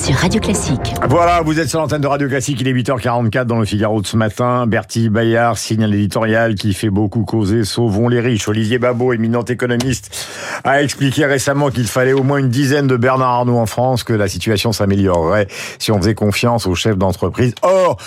sur Radio Classique. Voilà, vous êtes sur l'antenne de Radio Classique, il est 8h44 dans le Figaro de ce matin. Bertie Bayard signe un éditorial qui fait beaucoup causer Sauvons les riches. Olivier Babot, éminent économiste, a expliqué récemment qu'il fallait au moins une dizaine de Bernard Arnault en France, que la situation s'améliorerait si on faisait confiance aux chefs d'entreprise. Or,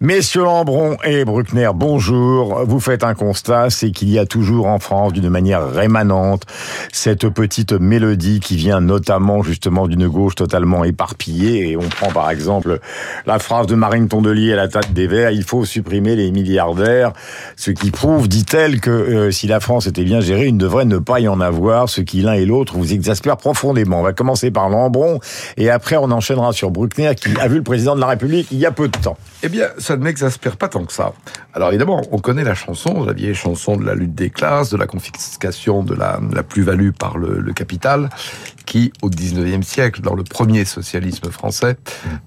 messieurs Lambron et Bruckner, bonjour. Vous faites un constat, c'est qu'il y a toujours en France, d'une manière rémanente, cette petite mélodie qui vient notamment justement d'une gauche totalement éparpillée et on prend par exemple la phrase de Marine Tondelier à la tête des Verts, il faut supprimer les milliardaires, ce qui prouve, dit-elle, que euh, si la France était bien gérée, il ne devrait ne pas y en avoir, ce qui l'un et l'autre vous exaspère profondément. On va commencer par Lambron et après on enchaînera sur Bruckner qui a vu le président de la République il y a peu de temps. Eh bien, ça ne m'exaspère pas tant que ça. Alors évidemment, on connaît la chanson, la vieille chanson de la lutte des classes, de la confiscation de la, plus-value par le, capital, qui, au 19e siècle, dans le premier socialisme français,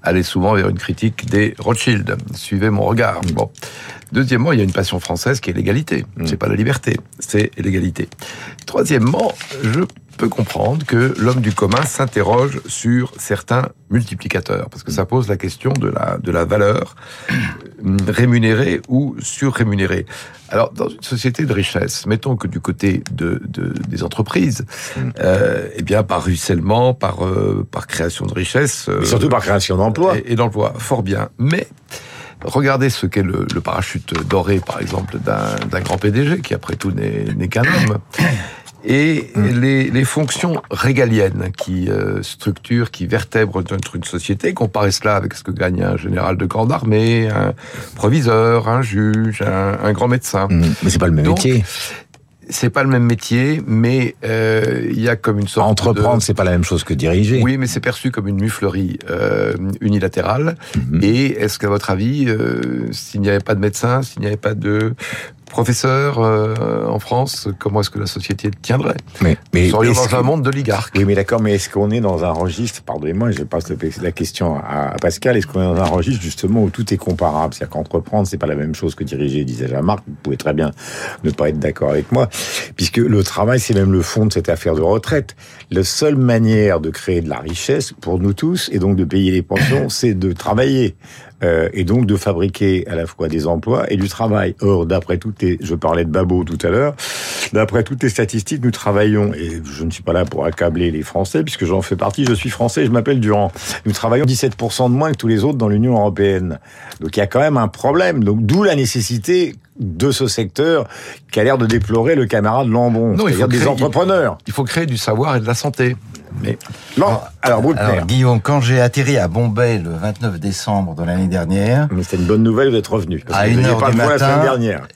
allait souvent vers une critique des Rothschild. Suivez mon regard. Bon. Deuxièmement, il y a une passion française qui est l'égalité. C'est pas la liberté, c'est l'égalité. Troisièmement, je peut comprendre que l'homme du commun s'interroge sur certains multiplicateurs, parce que ça pose la question de la, de la valeur rémunérée ou surrémunérée. Alors, dans une société de richesse, mettons que du côté de, de des entreprises, euh, eh bien, par ruissellement, par, euh, par création de richesse... Euh, surtout par création d'emplois. Et, et d'emplois, fort bien. Mais... Regardez ce qu'est le, le, parachute doré, par exemple, d'un grand PDG, qui après tout n'est qu'un homme et les, les, fonctions régaliennes qui euh, structurent, qui vertèbrent notre une société. Comparez cela avec ce que gagne un général de corps d'armée, un proviseur, un juge, un, un grand médecin. Mmh, mais c'est pas le même Donc, métier. C'est pas le même métier, mais euh, il y a comme une sorte entreprendre, de... c'est pas la même chose que diriger. Oui, mais c'est perçu comme une muflerie euh, unilatérale. Mmh. Et est-ce qu'à votre avis, euh, s'il n'y avait pas de médecin, s'il n'y avait pas de professeur euh, en France, comment est-ce que la société tiendrait? Mais, mais Nous serions dans que... un monde d'oligarques. Oui, mais d'accord, mais est-ce qu'on est dans un registre, pardonnez-moi, je passe la question à, Pascal, est-ce qu'on est dans un registre justement où tout est comparable? C'est-à-dire qu'entreprendre, c'est pas la même chose que diriger, disait Jean-Marc, vous pouvez très bien ne pas être d'accord avec moi, puisque le travail, c'est même le fond de cette affaire de retraite. La seule manière de créer de la richesse pour nous tous, et donc de payer les pensions, c'est de travailler. Euh, et donc de fabriquer à la fois des emplois et du travail. Or, d'après toutes les, je parlais de Babo tout à l'heure, d'après toutes les statistiques, nous travaillons, et je ne suis pas là pour accabler les Français, puisque j'en fais partie, je suis français, je m'appelle Durand. Nous travaillons 17% de moins que tous les autres dans l'Union européenne. Donc il y a quand même un problème. Donc d'où la nécessité de ce secteur qui a l'air de déplorer le camarade Lambon, c'est-à-dire des entrepreneurs. Il faut créer du savoir et de la santé. Mais non. Alors, alors, alors, Guillaume, quand j'ai atterri à Bombay le 29 décembre de l'année dernière, mais c'était une bonne nouvelle, êtes revenu. à une heure du matin,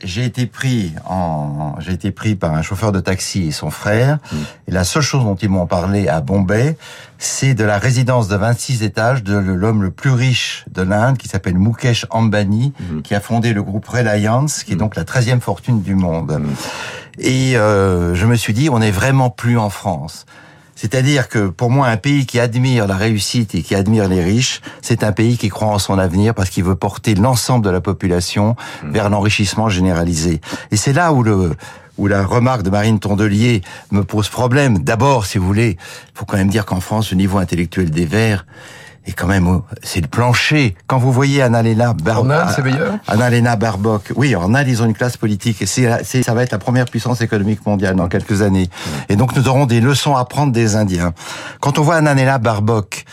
j'ai été pris en, j'ai été pris par un chauffeur de taxi et son frère. Mm. Et la seule chose dont ils m'ont parlé à Bombay, c'est de la résidence de 26 étages de l'homme le plus riche de l'Inde, qui s'appelle Mukesh Ambani, mm. qui a fondé le groupe Reliance, qui est donc la 13e fortune du monde. Mm. Et euh, je me suis dit, on n'est vraiment plus en France. C'est-à-dire que pour moi, un pays qui admire la réussite et qui admire les riches, c'est un pays qui croit en son avenir parce qu'il veut porter l'ensemble de la population vers l'enrichissement généralisé. Et c'est là où le où la remarque de Marine Tondelier me pose problème. D'abord, si vous voulez, faut quand même dire qu'en France, le niveau intellectuel des Verts et quand même, c'est le plancher. Quand vous voyez Annalena c'est meilleur? Annalena Barbock. Oui, en Inde, ils ont une classe politique. C'est, c'est, ça va être la première puissance économique mondiale dans quelques années. Et donc, nous aurons des leçons à prendre des Indiens. Quand on voit Annalena Barbock,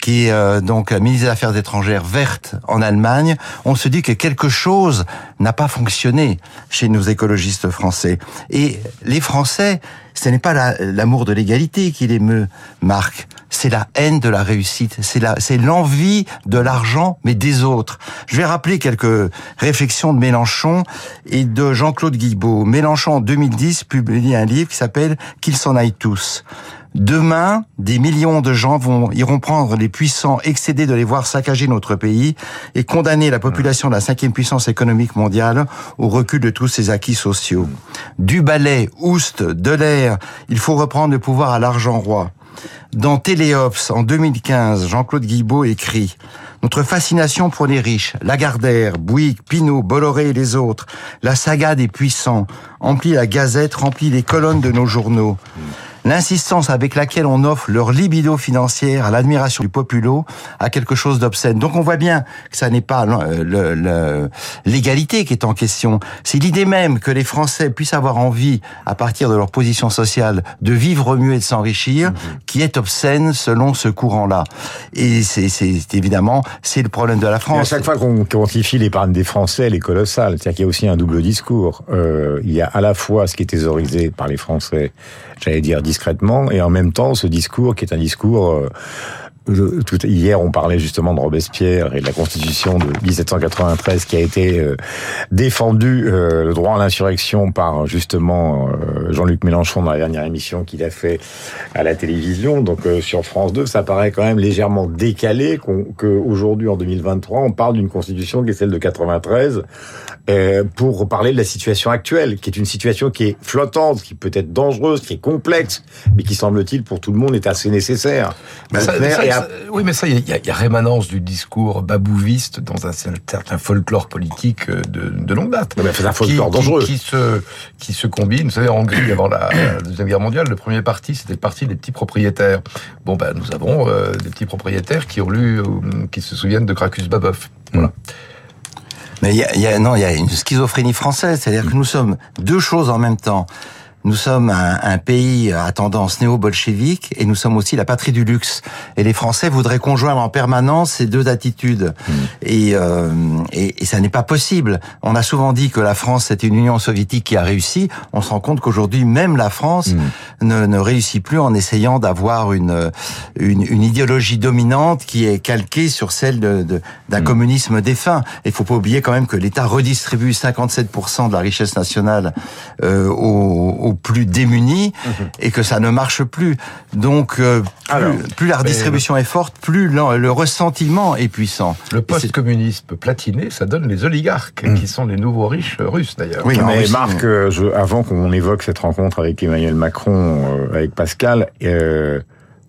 qui est euh, donc la ministre des Affaires étrangères verte en Allemagne, on se dit que quelque chose n'a pas fonctionné chez nos écologistes français. Et les Français, ce n'est pas l'amour de l'égalité qui les me marque, c'est la haine de la réussite, c'est la, l'envie de l'argent, mais des autres. Je vais rappeler quelques réflexions de Mélenchon et de Jean-Claude Guibault. Mélenchon, en 2010, publie un livre qui s'appelle Qu'ils s'en aillent tous. Demain, des millions de gens vont iront prendre les puissants excédés de les voir saccager notre pays et condamner la population de la cinquième puissance économique mondiale au recul de tous ses acquis sociaux. Du ballet, Oust, de l'air, il faut reprendre le pouvoir à l'argent roi. Dans Téléops, en 2015, Jean-Claude Guibault écrit Notre fascination pour les riches, Lagardère, Bouygues, Pinault, Bolloré et les autres, la saga des puissants, emplit la gazette, remplit les colonnes de nos journaux. L'insistance avec laquelle on offre leur libido financière à l'admiration du populo a quelque chose d'obscène. Donc on voit bien que ça n'est pas l'égalité qui est en question, c'est l'idée même que les Français puissent avoir envie, à partir de leur position sociale, de vivre mieux et de s'enrichir, mhm. qui est obscène selon ce courant-là. Et c'est évidemment, c'est le problème de la France. à chaque fois qu'on quantifie l'épargne des Français, elle est colossale. C'est-à-dire qu'il y a aussi un double discours. Euh, il y a à la fois ce qui est thésaurisé par les Français, j'allais dire discrètement, et en même temps ce discours qui est un discours... Euh, hier, on parlait justement de Robespierre et de la Constitution de 1793 qui a été euh, défendu euh, le droit à l'insurrection par justement euh, Jean-Luc Mélenchon dans la dernière émission qu'il a fait à la télévision. Donc sur France 2, ça paraît quand même légèrement décalé qu'aujourd'hui, en 2023, on parle d'une Constitution qui est celle de 93 pour parler de la situation actuelle, qui est une situation qui est flottante, qui peut être dangereuse, qui est complexe, mais qui semble-t-il pour tout le monde est assez nécessaire. Oui, mais ça, il y, y, a rémanence du discours babouviste dans un certain folklore politique euh, de, de longue date. Mais c'est un folklore dangereux. Qui, se, qui se combine. Vous savez, en Hongrie, avant la, Deuxième Guerre mondiale, le premier parti, c'était le parti des petits propriétaires. Bon, ben, nous avons euh, des petits propriétaires qui ont lu, euh, qui se souviennent de Krakus Babov. Voilà. Mais il y a, non, il y a une schizophrénie française, c'est-à-dire que nous sommes deux choses en même temps. Nous sommes un, un pays à tendance néo-bolchevique et nous sommes aussi la patrie du luxe. Et les Français voudraient conjoindre en permanence ces deux attitudes. Hmm. Et, euh, et, et, ça n'est pas possible. On a souvent dit que la France c'était une Union soviétique qui a réussi. On se rend compte qu'aujourd'hui même la France hmm. ne, ne, réussit plus en essayant d'avoir une, une, une idéologie dominante qui est calquée sur celle d'un de, d'un hmm. communisme défunt. Et il faut pas oublier quand même que l'État redistribue 57% de la richesse nationale euh, aux plus démunis mhm. et que ça ne marche plus. Donc, euh, plus, la redistribution est forte, plus le, ressentiment est puissant. Le post-communisme platiné, ça donne les oligarques, mhm. qui sont les nouveaux riches russes d'ailleurs. Oui, mais Marc, euh, avant qu'on évoque cette rencontre avec Emmanuel Macron, euh, avec Pascal,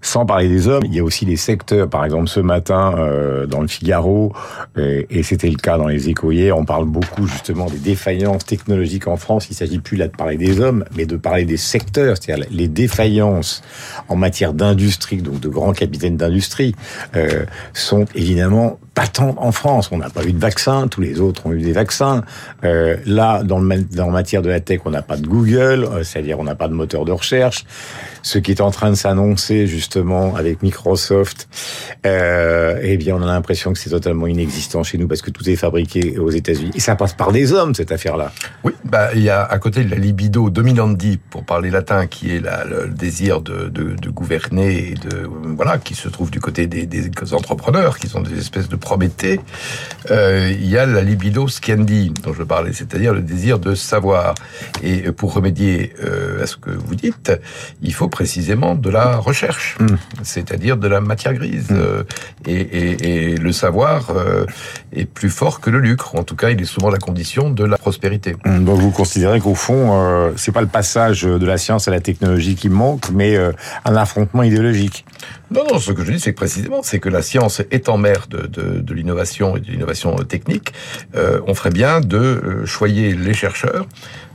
sans parler des hommes, il y a aussi des secteurs. Par exemple, ce matin, euh, dans le Figaro, et, c'était le cas dans les hier, on parle beaucoup justement des défaillances technologiques en France. Il s'agit plus là de parler des hommes, mais de parler des secteurs, c'est-à-dire les défaillances en matière d'industrie, donc de grands capitaines d'industrie, euh, sont évidemment patentes en France. On n'a pas eu de vaccin, tous les autres ont eu des vaccins. Euh, là, dans, le, dans matière de la tech, on n'a pas de Google, euh, c'est-à-dire on n'a pas de moteur de recherche. Ce qui est en train de s'annoncer justement avec Microsoft, euh, eh bien, on a l'impression que c'est totalement inexistant chez nous parce que tout est fabriqué aux États-Unis. Et ça passe par des hommes cette affaire-là. Oui, bah il y a à côté de la libido dominandi, pour parler latin, qui est la, le désir de, de, gouverner et de voilà, qui se trouve du côté des, des entrepreneurs, qui sont des espèces de Prométhée. Euh, il y a la libido scandi dont je parlais, c'est-à-dire le désir de savoir. Et pour remédier euh, à ce que vous dites, il faut précisément de la recherche, mm. c'est-à-dire de la matière grise. Mm. Euh, et, et, et, le savoir est plus fort que le lucre. En tout cas, il est souvent la condition de la prospérité. Mm. Donc vous considérez qu'au fond, c'est pas le passage de la science à la technologie qui manque, mais un affrontement idéologique. Non, non, ce que je dis, c'est que précisément, c'est que la science étant mère de, de, de l'innovation et de l'innovation technique, euh, on ferait bien de choyer les chercheurs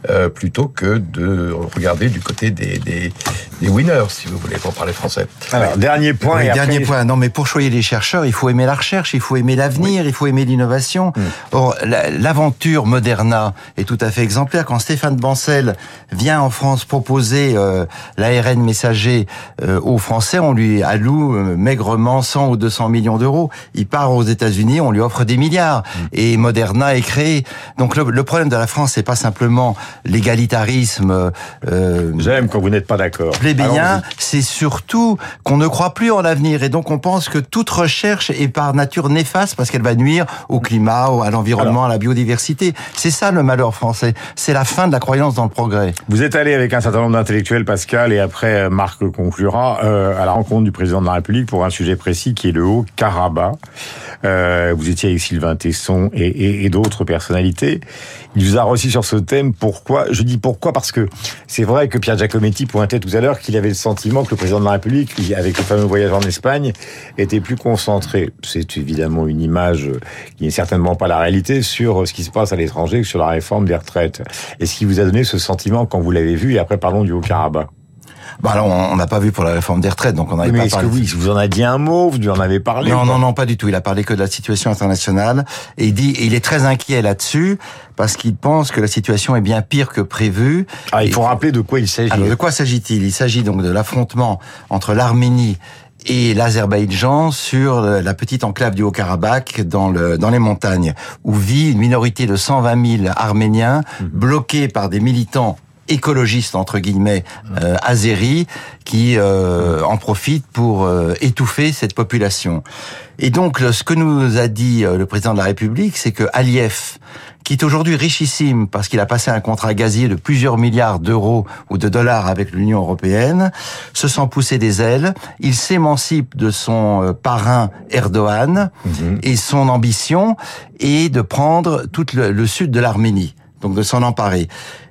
euh, plutôt que de regarder du côté des, des, des, winners, si vous voulez, pour parler français. Alors, dernier point. et dernier point. Non, mais pour choyer les chercheurs, il faut aimer la recherche, il faut aimer l'avenir, il faut aimer l'innovation. Mm. Or, l'aventure Moderna est tout à fait exemplaire. Quand Stéphane Bancel vient en France proposer euh, l'ARN messager euh, aux Français, on lui alloue euh, maigrement 100 ou 200 millions d'euros. Il part aux États-Unis, on lui offre des milliards. Mm. Et Moderna est créé. Donc le, le problème de la France, c'est pas simplement l'égalitarisme. Euh, J'aime quand vous n'êtes pas d'accord. Plébéien, c'est surtout qu'on ne croit plus en l'avenir et donc on pense que toute recherche est par nature néfaste parce qu'elle va nuire au climat, à l'environnement, à la biodiversité. C'est ça le malheur français. C'est la fin de la croyance dans le progrès. Vous êtes allé avec un certain nombre d'intellectuels, Pascal, et après Marc conclura euh, à la rencontre du président de la République pour un sujet précis qui est le Haut-Karabakh. Euh, vous étiez avec Sylvain Tesson et, et, et d'autres personnalités. Il vous a reçu sur ce thème. Pourquoi Je dis pourquoi parce que c'est vrai que Pierre Giacometti pointait tout à l'heure qu'il avait le sentiment que le président de la République, avec le fameux voyage en Espagne, était plus concentré. C'est évidemment une image qui n'est certainement pas la réalité sur ce qui se passe à l'étranger, sur la réforme des retraites. Est-ce qui vous a donné ce sentiment quand vous l'avez vu Et après, parlons du Haut-Karabakh. Bah alors, on n'a pas vu pour la réforme des retraites, donc on n'avait Mais pas est-ce que parlé. oui, vous en a dit un mot, vous en avez parlé Non, non, non, pas du tout. Il a parlé que de la situation internationale et il dit, et il est très inquiet là-dessus parce qu'il pense que la situation est bien pire que prévu. Ah, il Et- faut rappeler de quoi il s'agit. Alors, de quoi s'agit-il? Il s'agit donc de l'affrontement entre l'Arménie et l'Azerbaïdjan sur la petite enclave du Haut-Karabakh dans, le, dans les montagnes, où vit une minorité de 120 000 Arméniens bloqués par des militants écologistes entre guillemets euh, azéris qui euh, en profitent pour euh, étouffer cette population. Et donc ce que nous a dit euh, le président de la République, c'est que Aliyev, qui est aujourd'hui richissime parce qu'il a passé un contrat gazier de plusieurs milliards d'euros ou de dollars avec l'Union européenne, se sent pousser des ailes. Il s'émancipe de son euh, parrain Erdogan et son ambition est de prendre tout le, le sud de l'Arménie, donc de s'en emparer.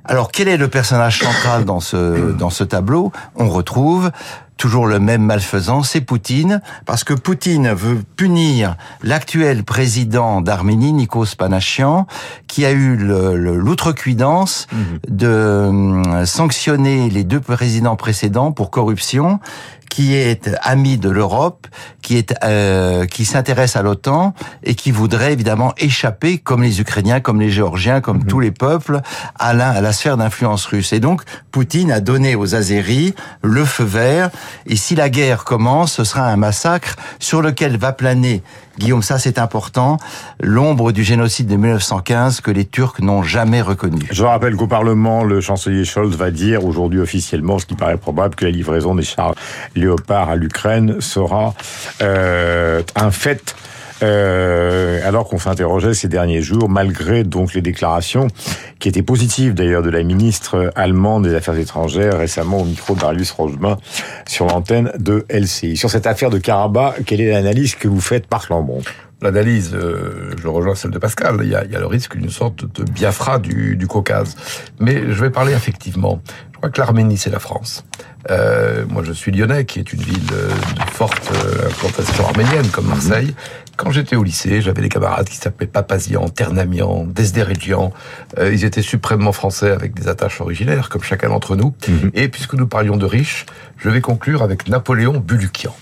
Alors quel est le personnage central dans ce dans ce tableau? On retrouve toujours le même malfaisant, c'est Poutine, parce que Poutine veut punir l'actuel président d'Arménie, Nikos Panachyan, qui a eu le- le- l'outrecuidance de hum, sanctionner les deux présidents précédents pour corruption, qui est ami de l'Europe, qui est euh, qui s'intéresse à l'OTAN et qui voudrait évidemment échapper, comme les Ukrainiens, comme les Géorgiens, comme tous les peuples, à la, à la sphère d'influence russe. Et donc, Poutine a donné aux Azéris le feu vert. Et si la guerre commence, ce sera un massacre sur lequel va planer, Guillaume, ça c'est important, l'ombre du génocide de 1915 que les Turcs n'ont jamais reconnu. Je rappelle qu'au Parlement, le chancelier Scholz va dire aujourd'hui officiellement, ce qui paraît probable, que la livraison des chars Léopard à l'Ukraine sera euh, un fait. Euh, alors qu'on s'interrogeait ces derniers jours, malgré donc les déclarations qui étaient positives d'ailleurs de la ministre allemande des Affaires étrangères récemment au micro Darius Rojma sur l'antenne de LCI. Sur cette affaire de Karabakh, quelle est l'analyse que vous faites par Lambron? L'analyse, euh, je rejoins celle de Pascal, il y a, il y a le risque d'une sorte de Biafra du, du Caucase. Mais je vais parler effectivement. Je crois que l'Arménie, c'est la France. Euh, moi, je suis lyonnais, qui est une ville euh, de forte euh, implantation arménienne, comme Marseille. Quand j'étais au lycée, j'avais des camarades qui s'appelaient Papazian, Ternamian, Desderedjian. Euh, ils étaient suprêmement français avec des attaches originaires, comme chacun d'entre nous. Et puisque nous parlions de riches, je vais conclure avec Napoléon Bulukian.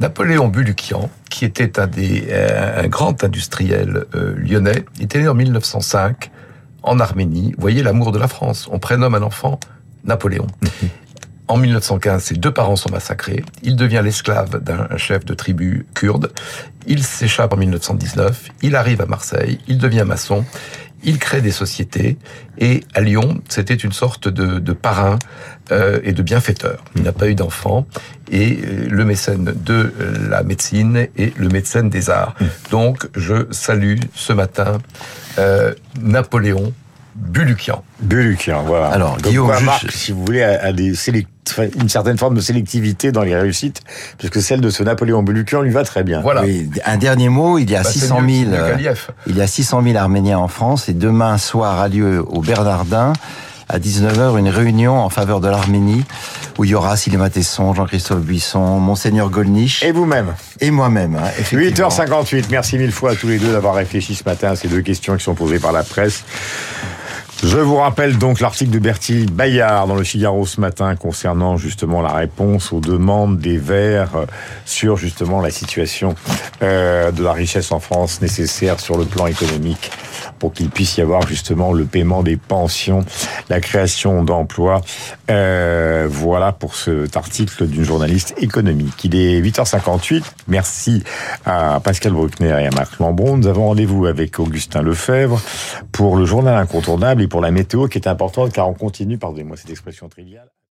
Napoléon Bulukian, qui était un des euh, un grand industriel euh, lyonnais, était né en 1905 en Arménie. Vous voyez l'amour de la France. On prénomme un enfant Napoléon. En 1915, ses deux parents sont massacrés. Il devient l'esclave d'un chef de tribu kurde. Il s'échappe en 1919. Il arrive à Marseille. Il devient maçon. Il crée des sociétés. Et à Lyon, c'était une sorte de, de parrain euh, et de bienfaiteur. Il n'a pas eu d'enfant. Et euh, le mécène de la médecine et le médecin des arts. Donc, je salue ce matin euh, Napoléon Bulukian. Bulukian, voilà. Alors, Guillaume, quoi, juste- Marc, si vous voulez, a, a des sélect- enfin, une certaine forme de sélectivité dans les réussites, parce que celle de ce Napoléon Bulukian lui va très bien. Voilà. Oui, un dernier mot, il y a Bah, c'est 600 mieux- 000... c'est mieux euh. Il y a 600 000 Arméniens en France et demain soir a lieu au Bernardin à 19h une réunion en faveur de l'Arménie où il y aura Sylvain Tesson, Jean-Christophe Buisson, Monseigneur Golnisch Et vous-même et moi-même. hein, effectivement. 8h58, merci mille fois à tous les deux d'avoir réfléchi ce matin à ces deux questions qui sont posées par la presse. Je vous rappelle donc l'article de Bertie Bayard dans le Figaro ce matin concernant justement la réponse aux demandes des Verts euh, sur justement la situation euh, de la richesse en France nécessaire sur le plan économique pour qu'il puisse y avoir justement le paiement des pensions, la création d'emplois. Euh, voilà pour cet article d'une journaliste économique. Il est 8h58. Merci à Pascal Bruckner et à Marc Lambron. Nous avons rendez-vous avec Augustin Lefebvre pour le journal incontournable et pour la météo qui est importante car on continue, pardonnez-moi cette expression triviale.